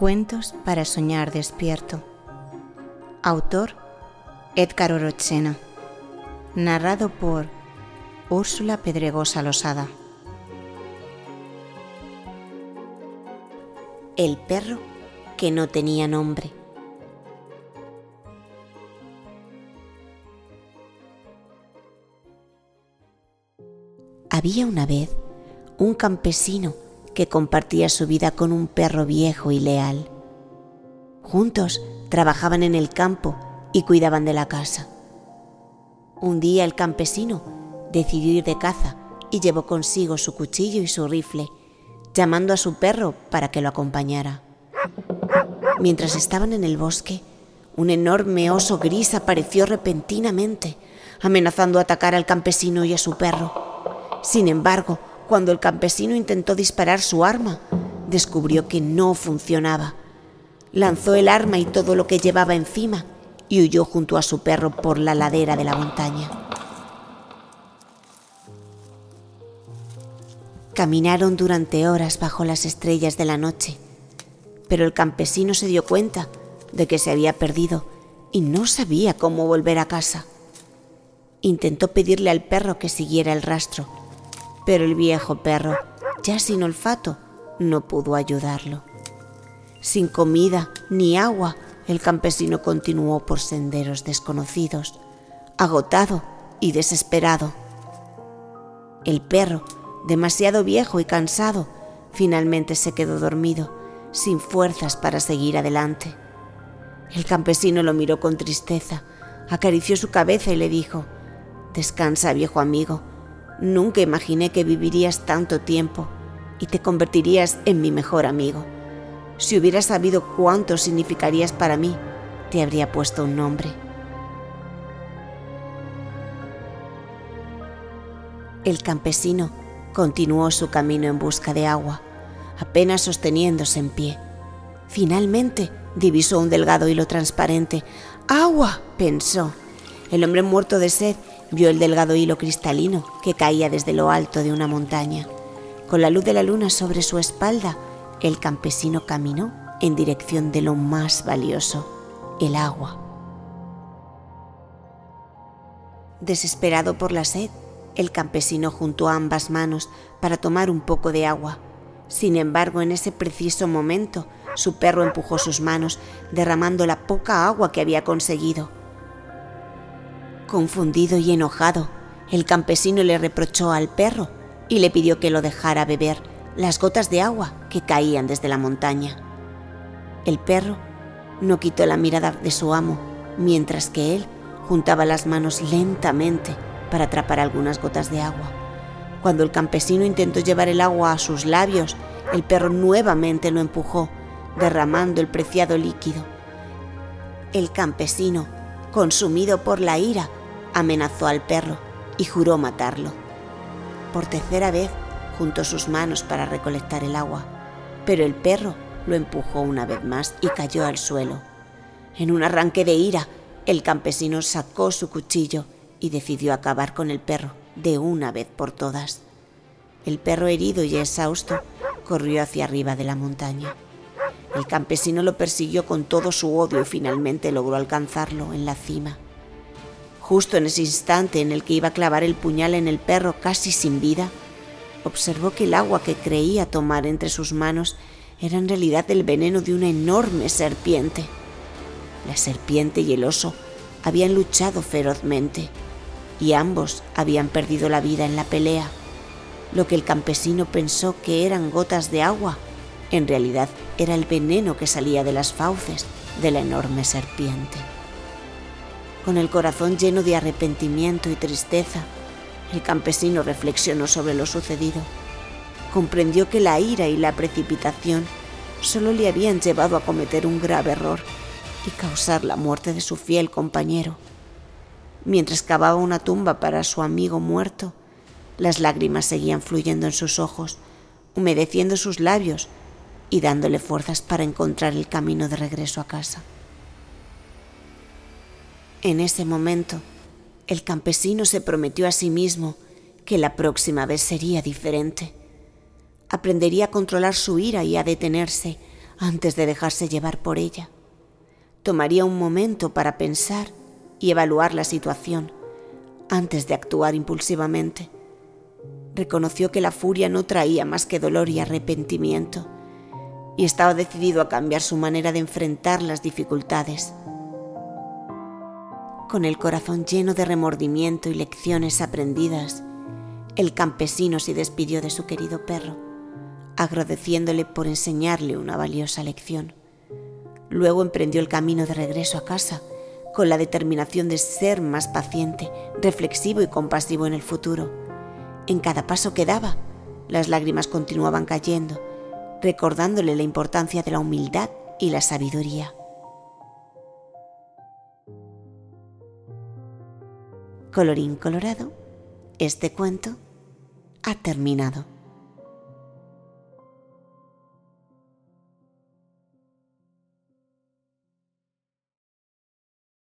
Cuentos para soñar despierto. Autor Edgar Orochena. Narrado por Úrsula Pedregosa Losada. El perro que no tenía nombre. Había una vez un campesino que compartía su vida con un perro viejo y leal. Juntos trabajaban en el campo y cuidaban de la casa. Un día el campesino decidió ir de caza y llevó consigo su cuchillo y su rifle, llamando a su perro para que lo acompañara. Mientras estaban en el bosque, un enorme oso gris apareció repentinamente, amenazando atacar al campesino y a su perro. Sin embargo, cuando el campesino intentó disparar su arma, descubrió que no funcionaba. Lanzó el arma y todo lo que llevaba encima y huyó junto a su perro por la ladera de la montaña. Caminaron durante horas bajo las estrellas de la noche, pero el campesino se dio cuenta de que se había perdido y no sabía cómo volver a casa. Intentó pedirle al perro que siguiera el rastro, pero el viejo perro, ya sin olfato, no pudo ayudarlo. Sin comida ni agua, el campesino continuó por senderos desconocidos, agotado y desesperado. El perro, demasiado viejo y cansado, finalmente se quedó dormido, sin fuerzas para seguir adelante. El campesino lo miró con tristeza, acarició su cabeza y le dijo, Descansa, viejo amigo, Nunca imaginé que vivirías tanto tiempo y te convertirías en mi mejor amigo. Si hubieras sabido cuánto significarías para mí, te habría puesto un nombre. El campesino continuó su camino en busca de agua, apenas sosteniéndose en pie. Finalmente divisó un delgado hilo transparente. ¡Agua! pensó. El hombre muerto de sed Vio el delgado hilo cristalino que caía desde lo alto de una montaña. Con la luz de la luna sobre su espalda, el campesino caminó en dirección de lo más valioso, el agua. Desesperado por la sed, el campesino juntó ambas manos para tomar un poco de agua. Sin embargo, en ese preciso momento, su perro empujó sus manos, derramando la poca agua que había conseguido. Confundido y enojado, el campesino le reprochó al perro y le pidió que lo dejara beber las gotas de agua que caían desde la montaña. El perro no quitó la mirada de su amo, mientras que él juntaba las manos lentamente para atrapar algunas gotas de agua. Cuando el campesino intentó llevar el agua a sus labios, el perro nuevamente lo empujó, derramando el preciado líquido. El campesino, consumido por la ira, amenazó al perro y juró matarlo. Por tercera vez juntó sus manos para recolectar el agua, pero el perro lo empujó una vez más y cayó al suelo. En un arranque de ira, el campesino sacó su cuchillo y decidió acabar con el perro de una vez por todas. El perro herido y exhausto corrió hacia arriba de la montaña. El campesino lo persiguió con todo su odio y finalmente logró alcanzarlo en la cima. Justo en ese instante en el que iba a clavar el puñal en el perro casi sin vida, observó que el agua que creía tomar entre sus manos era en realidad el veneno de una enorme serpiente. La serpiente y el oso habían luchado ferozmente y ambos habían perdido la vida en la pelea. Lo que el campesino pensó que eran gotas de agua, en realidad era el veneno que salía de las fauces de la enorme serpiente. Con el corazón lleno de arrepentimiento y tristeza, el campesino reflexionó sobre lo sucedido. Comprendió que la ira y la precipitación solo le habían llevado a cometer un grave error y causar la muerte de su fiel compañero. Mientras cavaba una tumba para su amigo muerto, las lágrimas seguían fluyendo en sus ojos, humedeciendo sus labios y dándole fuerzas para encontrar el camino de regreso a casa. En ese momento, el campesino se prometió a sí mismo que la próxima vez sería diferente. Aprendería a controlar su ira y a detenerse, antes de dejarse llevar por ella. Tomaría un momento para pensar y evaluar la situación antes de actuar impulsivamente. Reconoció que la furia no traía más que dolor y arrepentimiento y estaba decidido a cambiar su manera de enfrentar las dificultades. Con el corazón lleno de remordimiento y lecciones aprendidas, el campesino se despidió de su querido perro, agradeciéndole por enseñarle una valiosa lección. Luego emprendió el camino de regreso a casa, con la determinación de ser más paciente, reflexivo y compasivo en el futuro. En cada paso que daba, las lágrimas continuaban cayendo, recordándole la importancia de la humildad y la sabiduría. Colorín colorado, este cuento ha terminado.